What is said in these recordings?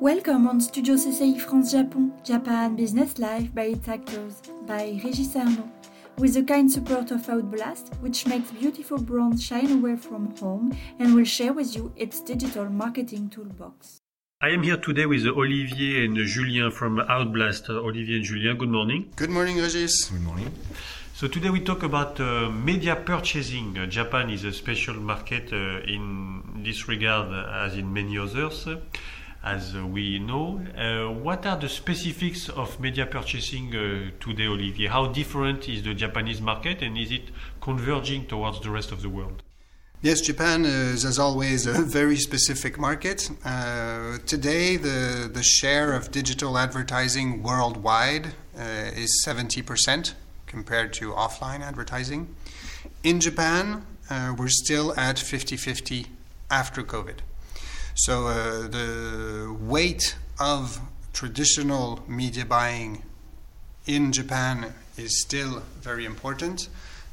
Welcome on Studio CCI France Japon, Japan Business Life by its actors, by Régis Arnaud, with the kind support of Outblast, which makes beautiful brands shine away from home and will share with you its digital marketing toolbox. I am here today with Olivier and Julian from Outblast. Olivier and Julian, good morning. Good morning, Regis. Good morning. So today we talk about uh, media purchasing. Uh, Japan is a special market uh, in this regard, as in many others as we know. Uh, what are the specifics of media purchasing uh, today, Olivier? How different is the Japanese market and is it converging towards the rest of the world? Yes, Japan is, as always, a very specific market. Uh, today, the, the share of digital advertising worldwide uh, is 70% compared to offline advertising. In Japan, uh, we're still at 50 50 after COVID. So uh, the weight of traditional media buying in Japan is still very important,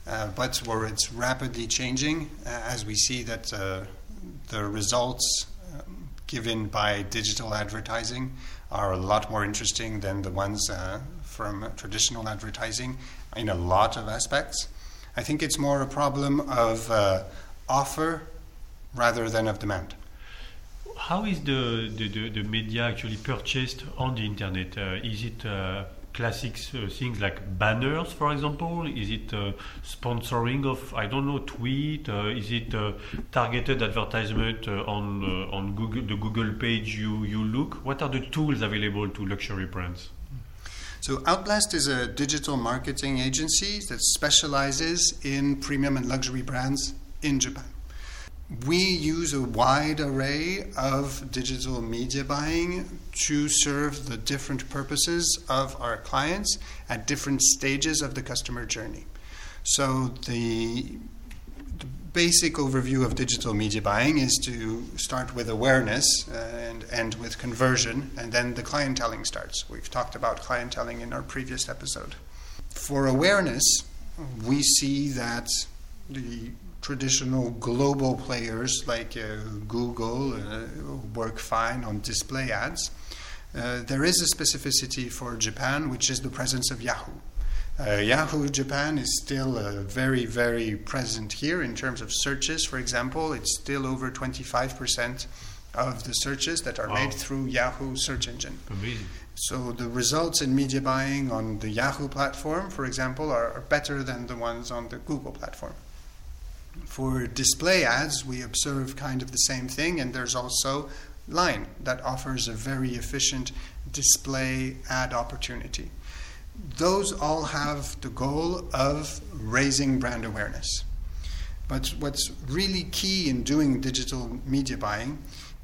uh, but where it's rapidly changing uh, as we see that uh, the results um, given by digital advertising are a lot more interesting than the ones uh, from traditional advertising in a lot of aspects. I think it's more a problem of uh, offer rather than of demand how is the, the, the, the, media actually purchased on the internet? Uh, is it uh, classic uh, things like banners, for example? Is it uh, sponsoring of, I don't know, tweet? Uh, is it uh, targeted advertisement on on Google, the Google page you, you look? What are the tools available to luxury brands? So Outblast is a digital marketing agency that specializes in premium and luxury brands in Japan we use a wide array of digital media buying to serve the different purposes of our clients at different stages of the customer journey. So, the, the basic overview of digital media buying is to start with awareness uh, and end with conversion, and then the clienteling starts. We've talked about clienteling in our previous episode. For awareness, we see that the traditional global players like uh, Google uh, work fine on display ads. Uh, there is a specificity for Japan, which is the presence of Yahoo. Uh, Yahoo Japan is still uh, very, very present here in terms of searches. For example, it's still over 25% of the searches that are wow. made through Yahoo search engine. Amazing. So the results in media buying on the Yahoo platform, for example, are, are better than the ones on the Google platform. For display ads, we observe kind of the same thing, and there's also Line that offers a very efficient display ad opportunity. Those all have the goal of raising brand awareness. But what's really key in doing digital media buying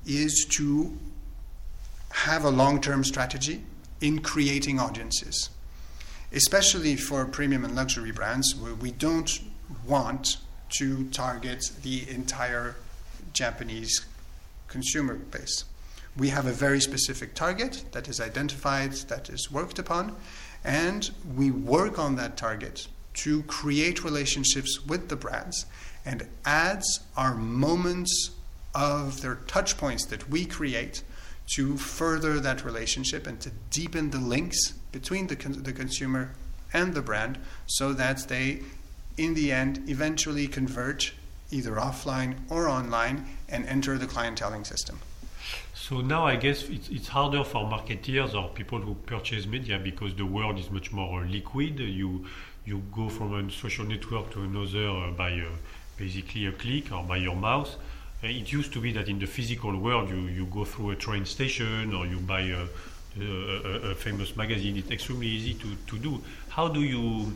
is to have a long term strategy in creating audiences. Especially for premium and luxury brands, where we don't want to target the entire Japanese consumer base. We have a very specific target that is identified, that is worked upon, and we work on that target to create relationships with the brands. And ads are moments of their touch points that we create to further that relationship and to deepen the links between the, con- the consumer and the brand so that they in the end, eventually convert either offline or online and enter the clienteling system. So now I guess it's, it's harder for marketeers or people who purchase media because the world is much more liquid. You you go from a social network to another uh, by uh, basically a click or by your mouse. Uh, it used to be that in the physical world you, you go through a train station or you buy a, a, a famous magazine. It's extremely easy to, to do. How do you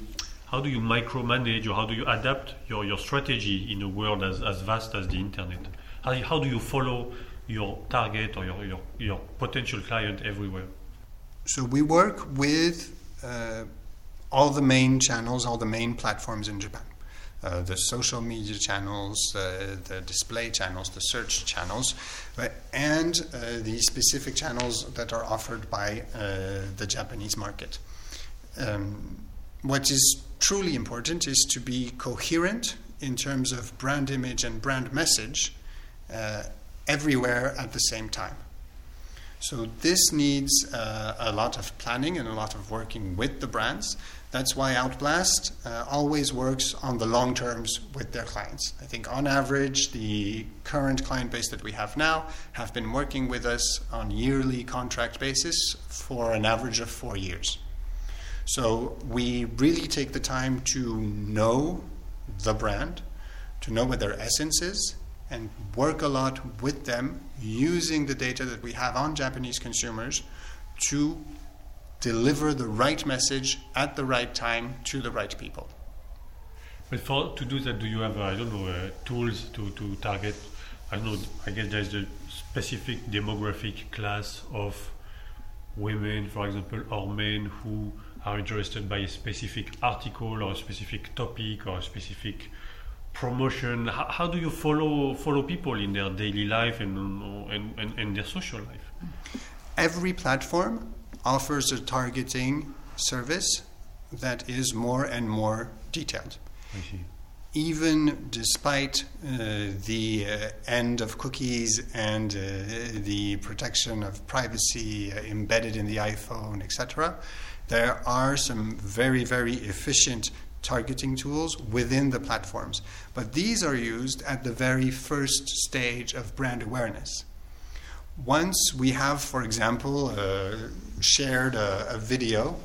how do you micromanage or how do you adapt your, your strategy in a world as, as vast as the internet? How, how do you follow your target or your, your, your potential client everywhere? So we work with uh, all the main channels, all the main platforms in Japan. Uh, the social media channels, uh, the display channels, the search channels, and uh, the specific channels that are offered by uh, the Japanese market. Um, what is truly important is to be coherent in terms of brand image and brand message uh, everywhere at the same time. So this needs uh, a lot of planning and a lot of working with the brands. That's why Outblast uh, always works on the long terms with their clients. I think on average, the current client base that we have now have been working with us on yearly contract basis for an average of four years. So we really take the time to know the brand, to know what their essence is, and work a lot with them using the data that we have on Japanese consumers to deliver the right message at the right time to the right people. But for to do that, do you have uh, I don't know uh, tools to, to target? I don't know. I guess there's a specific demographic class of women, for example, or men who are interested by a specific article or a specific topic or a specific promotion? How, how, do you follow follow people in their daily life and, and, and, and their social life? Every platform offers a targeting service that is more and more detailed. Even despite uh, the uh, end of cookies and uh, the protection of privacy uh, embedded in the iPhone, etc., there are some very, very efficient targeting tools within the platforms. But these are used at the very first stage of brand awareness. Once we have, for example, uh, shared a, a video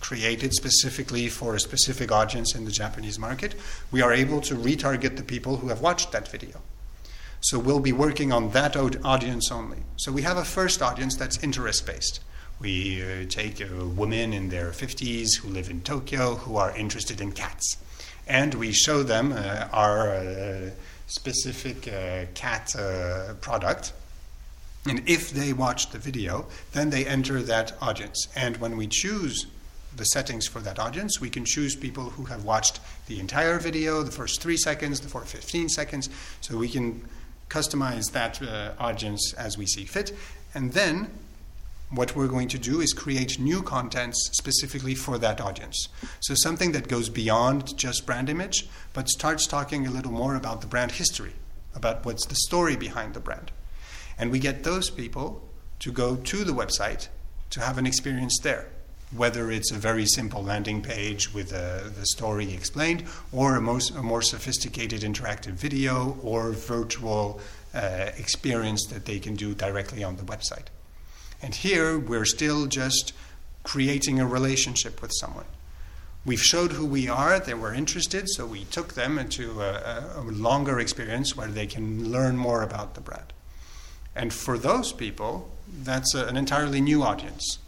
created specifically for a specific audience in the Japanese market, we are able to retarget the people who have watched that video. So we'll be working on that audience only. So we have a first audience that's interest based. We uh, take uh, women in their 50s who live in Tokyo who are interested in cats. And we show them uh, our uh, specific uh, cat uh, product. And if they watch the video, then they enter that audience. And when we choose the settings for that audience, we can choose people who have watched the entire video, the first three seconds, the first 15 seconds. So we can customize that audience as we see fit. And then what we're going to do is create new contents specifically for that audience. So something that goes beyond just brand image, but starts talking a little more about the brand history, about what's the story behind the brand. And we get those people to go to the website to have an experience there. Whether it's a very simple landing page with uh, the story explained, or a, most, a more sophisticated interactive video or virtual uh, experience that they can do directly on the website. And here we're still just creating a relationship with someone. We've showed who we are, they were interested, so we took them into a, a, longer experience where they can learn more about the bread. And for those people, that's a, an entirely new audience.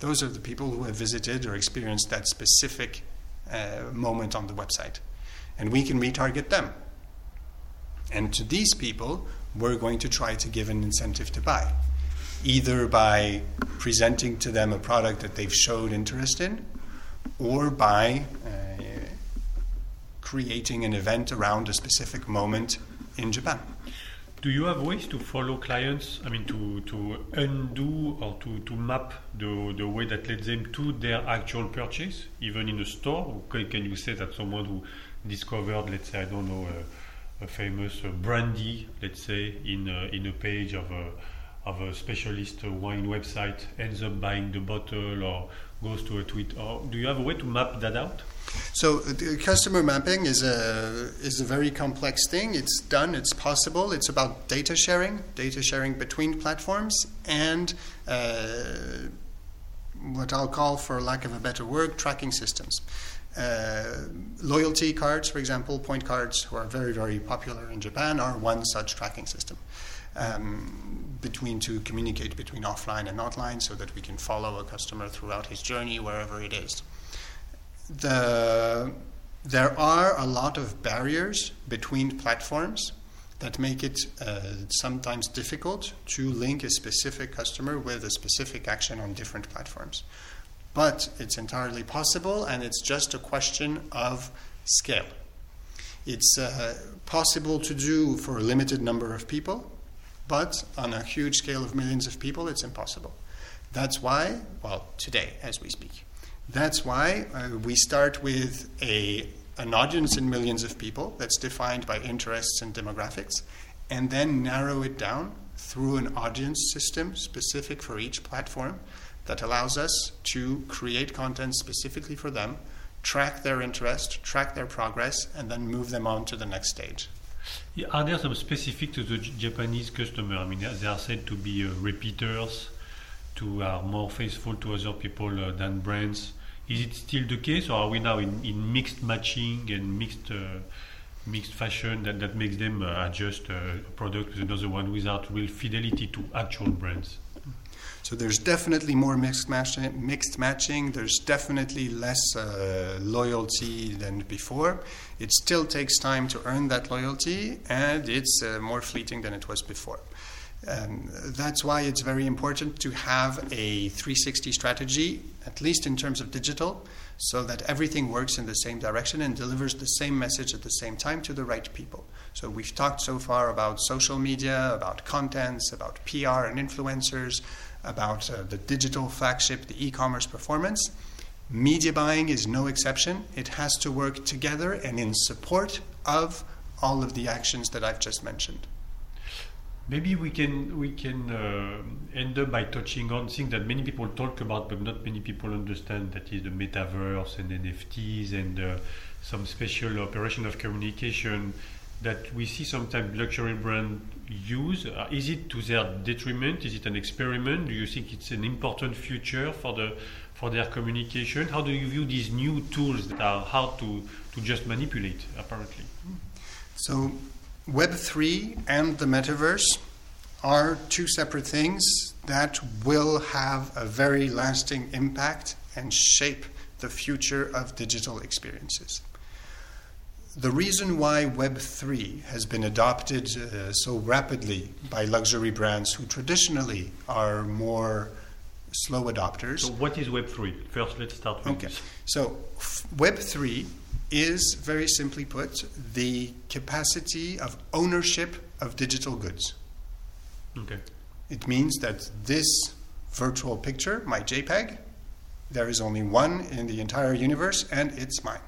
Those are the people who have visited or experienced that specific uh, moment on the website. And we can retarget them. And to these people, we're going to try to give an incentive to buy either by presenting to them a product that they've showed interest in or by uh, creating an event around a specific moment in Japan. Do you have ways to follow clients? I mean, to, to undo or to, to map the, the way that leads them to their actual purchase, even in a store? Can you say that someone who discovered, let's say, I don't know, a, famous uh, brandy, let's say, in a, in a page of a of a specialist wine website ends up buying the bottle or goes to a tweet. Or do you have a way to map that out? So customer mapping is a is a very complex thing. It's done it's possible. It's about data sharing data sharing between platforms and uh, what I'll call for lack of a better word tracking systems. Uh, loyalty cards, for example, point cards, who are very, very popular in Japan, are one such tracking system. Um, between to communicate between offline and online so that we can follow a customer throughout his journey wherever it is. The, there are a lot of barriers between platforms that make it uh, sometimes difficult to link a specific customer with a specific action on different platforms. But it's entirely possible, and it's just a question of scale. It's uh, possible to do for a limited number of people, but on a huge scale of millions of people, it's impossible. That's why, well, today as we speak, that's why uh, we start with a, an audience in millions of people that's defined by interests and demographics, and then narrow it down through an audience system specific for each platform that allows us to create content specifically for them, track their interest, track their progress, and then move them on to the next stage. Are there some specific to the Japanese customer? I mean, they are said to be uh, repeaters, to are more faithful to other people uh, than brands. Is it still the case, or are we now in, in mixed matching and mixed uh, mixed fashion that, that makes them uh, adjust uh, a product with another one without real fidelity to actual brands? So there's definitely more mixed matching. Mixed matching. There's definitely less uh, loyalty than before. It still takes time to earn that loyalty, and it's uh, more fleeting than it was before. Um, that's why it's very important to have a 360 strategy, at least in terms of digital, so that everything works in the same direction and delivers the same message at the same time to the right people. So we've talked so far about social media, about contents, about PR and influencers, about uh, the digital flagship, the e-commerce performance. Media buying is no exception. It has to work together and in support of all of the actions that I've just mentioned. Maybe we can we can uh, end up by touching on things that many people talk about, but not many people understand. That is the metaverse and NFTs and uh, some special operation of communication that we see sometimes luxury brand use. Uh, is it to their detriment? Is it an experiment? Do you think it's an important future for the for their communication? How do you view these new tools that are hard to to just manipulate? Apparently. So, Web3 and the metaverse are two separate things that will have a very lasting impact and shape the future of digital experiences. The reason why Web3 has been adopted uh, so rapidly by luxury brands who traditionally are more slow adopters. So, what is Web three? First, let's start with Okay. this. So f- Web3 is, very simply put, the capacity of ownership of digital goods. Okay. It means that this virtual picture, my JPEG, there is only one in the entire universe and it's mine.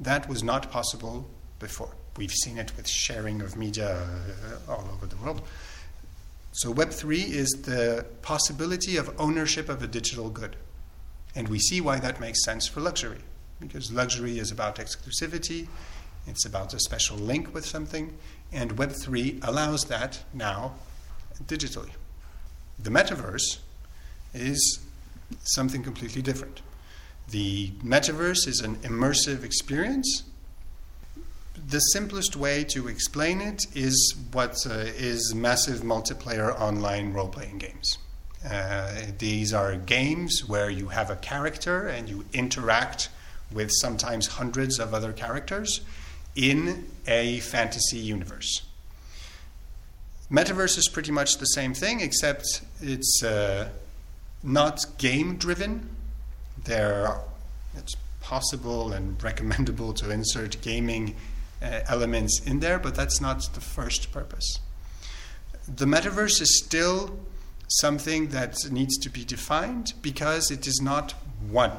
That was not possible before. We've seen it with sharing of media uh, all over the world. So, Web3 is the possibility of ownership of a digital good. And we see why that makes sense for luxury. Because luxury is about exclusivity, it's about a special link with something, and Web3 allows that now digitally. The metaverse is something completely different. The metaverse is an immersive experience. The simplest way to explain it is what uh, is massive multiplayer online role playing games. Uh, these are games where you have a character and you interact with sometimes hundreds of other characters in a fantasy universe. Metaverse is pretty much the same thing, except it's uh, not game driven. There, it's possible and recommendable to insert gaming uh, elements in there, but that's not the first purpose. The metaverse is still something that needs to be defined because it is not one.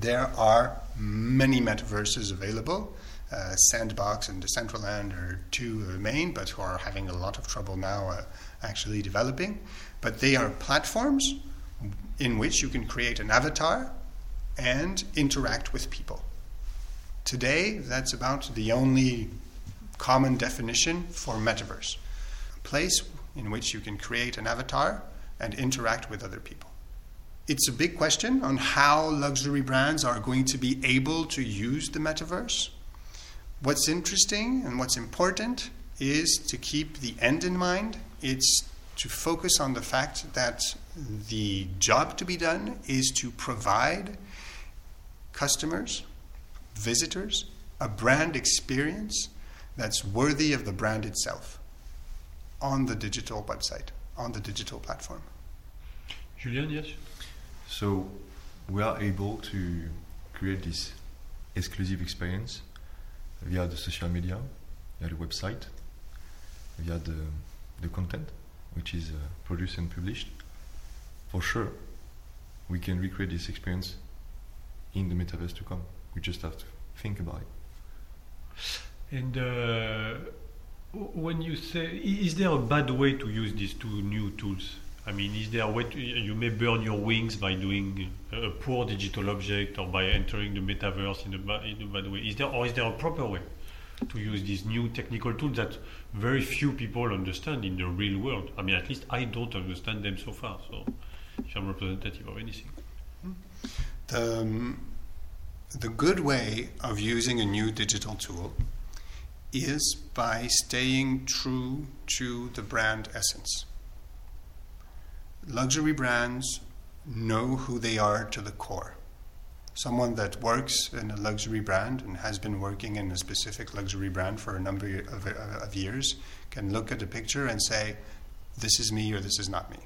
There are many metaverses available. Uh, Sandbox and Decentraland are two main, but who are having a lot of trouble now uh, actually developing. But they are platforms in which you can create an avatar and interact with people. Today, that's about the only common definition for metaverse a place in which you can create an avatar and interact with other people. It's a big question on how luxury brands are going to be able to use the metaverse. What's interesting and what's important is to keep the end in mind. It's to focus on the fact that the job to be done is to provide customers, visitors, a brand experience that's worthy of the brand itself on the digital website, on the digital platform. Julian, yes. So we are able to create this exclusive experience via the social media, via the website, via the, the content which is uh, produced and published. For sure, we can recreate this experience in the metaverse to come. We just have to think about it. And uh, When you say, is there a bad way to use these two new tools? I mean, is there a way to, you may burn your wings by doing a poor digital object or by entering the metaverse in a, in a bad way? Is there, or is there a proper way to use these new technical tools that very few people understand in the real world? I mean, at least I don't understand them so far. So, if I'm representative of anything. The, um, the good way of using a new digital tool is by staying true to the brand essence. Luxury brands know who they are to the core. Someone that works in a luxury brand and has been working in a specific luxury brand for a number of, uh, of years can look at a picture and say, This is me or this is not me.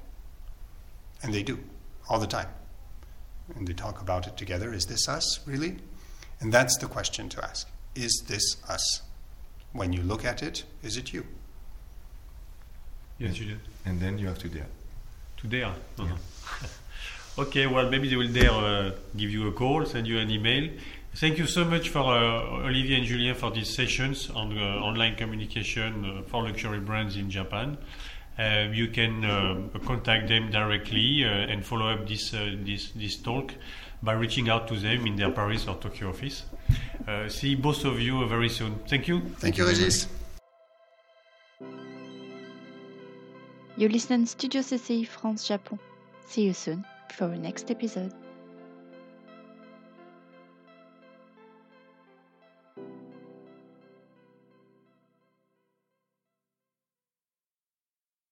And they do, all the time and they talk about it together. Is this us, really? And that's the question to ask. Is this us? When you look at it, is it you? Yes, you did. And then you have to dare. To dare. Uh-huh. okay, well, maybe they will dare uh, give you a call, send you an email. Thank you so much for uh, Olivier and Julian for these sessions on uh, online communication uh, for luxury brands in Japan. Uh, you can uh, contact them directly uh, and follow up this, uh, this, this talk by reaching out to them in their Paris or Tokyo office. See both of you very soon. Thank you. Thank you, Regis. You listen Studio CCI France Japon. See you soon for our next episode.